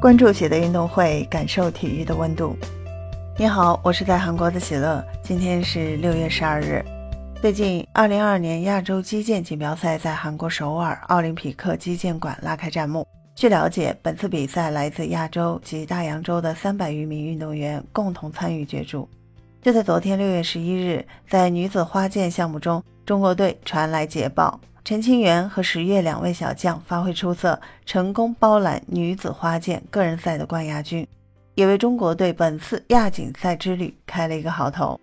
关注喜乐运动会，感受体育的温度。你好，我是在韩国的喜乐。今天是六月十二日。最近，二零二二年亚洲击剑锦标赛在韩国首尔奥林匹克击剑馆拉开战幕。据了解，本次比赛来自亚洲及大洋洲的三百余名运动员共同参与角逐。就在昨天六月十一日，在女子花剑项目中，中国队传来捷报。陈清源和石月两位小将发挥出色，成功包揽女子花剑个人赛的冠亚军，也为中国队本次亚锦赛之旅开了一个好头。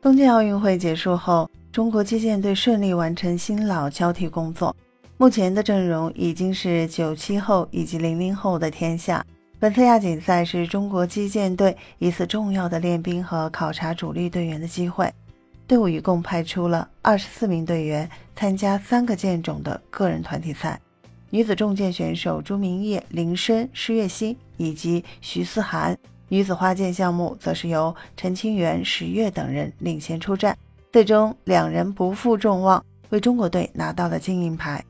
东京奥运会结束后，中国击剑队顺利完成新老交替工作，目前的阵容已经是九七后以及零零后的天下。本次亚锦赛是中国击剑队一次重要的练兵和考察主力队员的机会。队伍一共派出了二十四名队员参加三个剑种的个人团体赛。女子重剑选手朱明烨、林深、施月欣以及徐思涵；女子花剑项目则是由陈清源、石月等人领衔出战。最终两人不负众望，为中国队拿到了金银牌。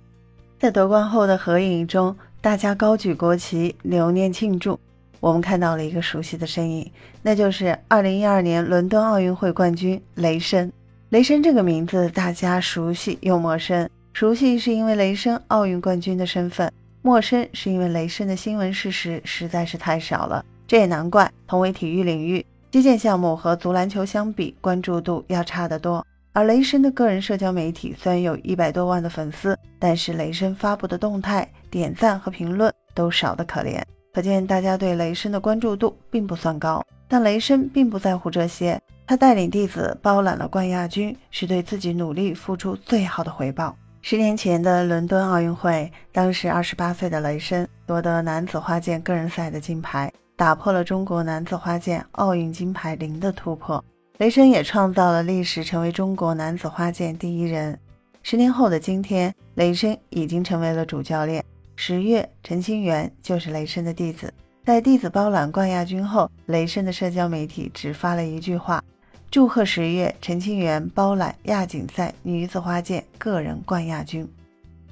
在夺冠后的合影中，大家高举国旗留念庆祝。我们看到了一个熟悉的身影，那就是2012年伦敦奥运会冠军雷申。雷申这个名字大家熟悉又陌生，熟悉是因为雷申奥运冠军的身份，陌生是因为雷申的新闻事实实在是太少了。这也难怪，同为体育领域，击剑项目和足篮球相比，关注度要差得多。而雷申的个人社交媒体虽然有一百多万的粉丝，但是雷申发布的动态、点赞和评论都少得可怜。可见大家对雷声的关注度并不算高，但雷声并不在乎这些。他带领弟子包揽了冠亚军，是对自己努力付出最好的回报。十年前的伦敦奥运会，当时二十八岁的雷声夺得男子花剑个人赛的金牌，打破了中国男子花剑奥运金牌零的突破。雷声也创造了历史，成为中国男子花剑第一人。十年后的今天，雷声已经成为了主教练。十月，陈清源就是雷声的弟子。在弟子包揽冠亚军后，雷声的社交媒体只发了一句话：“祝贺十月，陈清源包揽亚锦赛女子花剑个人冠亚军。”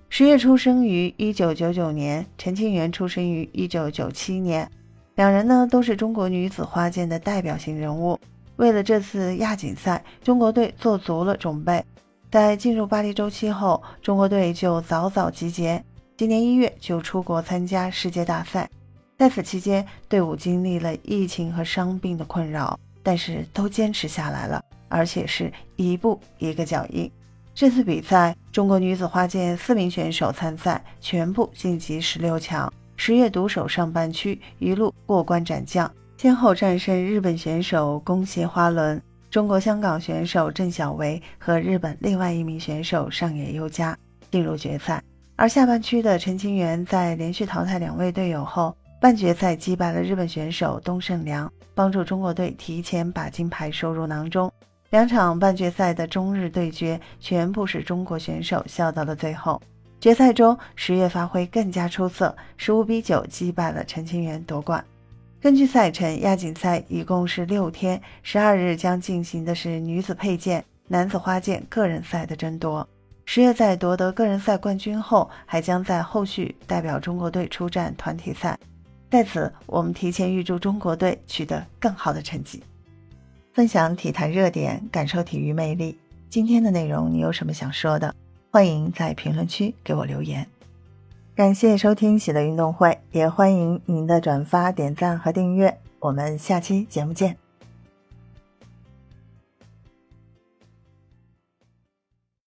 十月出生于一九九九年，陈清源出生于一九九七年，两人呢都是中国女子花剑的代表性人物。为了这次亚锦赛，中国队做足了准备。在进入巴黎周期后，中国队就早早集结。今年一月就出国参加世界大赛，在此期间，队伍经历了疫情和伤病的困扰，但是都坚持下来了，而且是一步一个脚印。这次比赛，中国女子花剑四名选手参赛，全部晋级十六强。十月独守上半区，一路过关斩将，先后战胜日本选手宫胁花轮、中国香港选手郑晓维和日本另外一名选手上野优佳，进入决赛。而下半区的陈清源在连续淘汰两位队友后，半决赛击败了日本选手东胜良，帮助中国队提前把金牌收入囊中。两场半决赛的中日对决全部是中国选手笑到了最后。决赛中，十月发挥更加出色，十五比九击败了陈清源夺冠。根据赛程，亚锦赛一共是六天，十二日将进行的是女子佩剑、男子花剑个人赛的争夺。十月在夺得个人赛冠军后，还将在后续代表中国队出战团体赛。在此，我们提前预祝中国队取得更好的成绩。分享体坛热点，感受体育魅力。今天的内容你有什么想说的？欢迎在评论区给我留言。感谢收听喜乐运动会，也欢迎您的转发、点赞和订阅。我们下期节目见。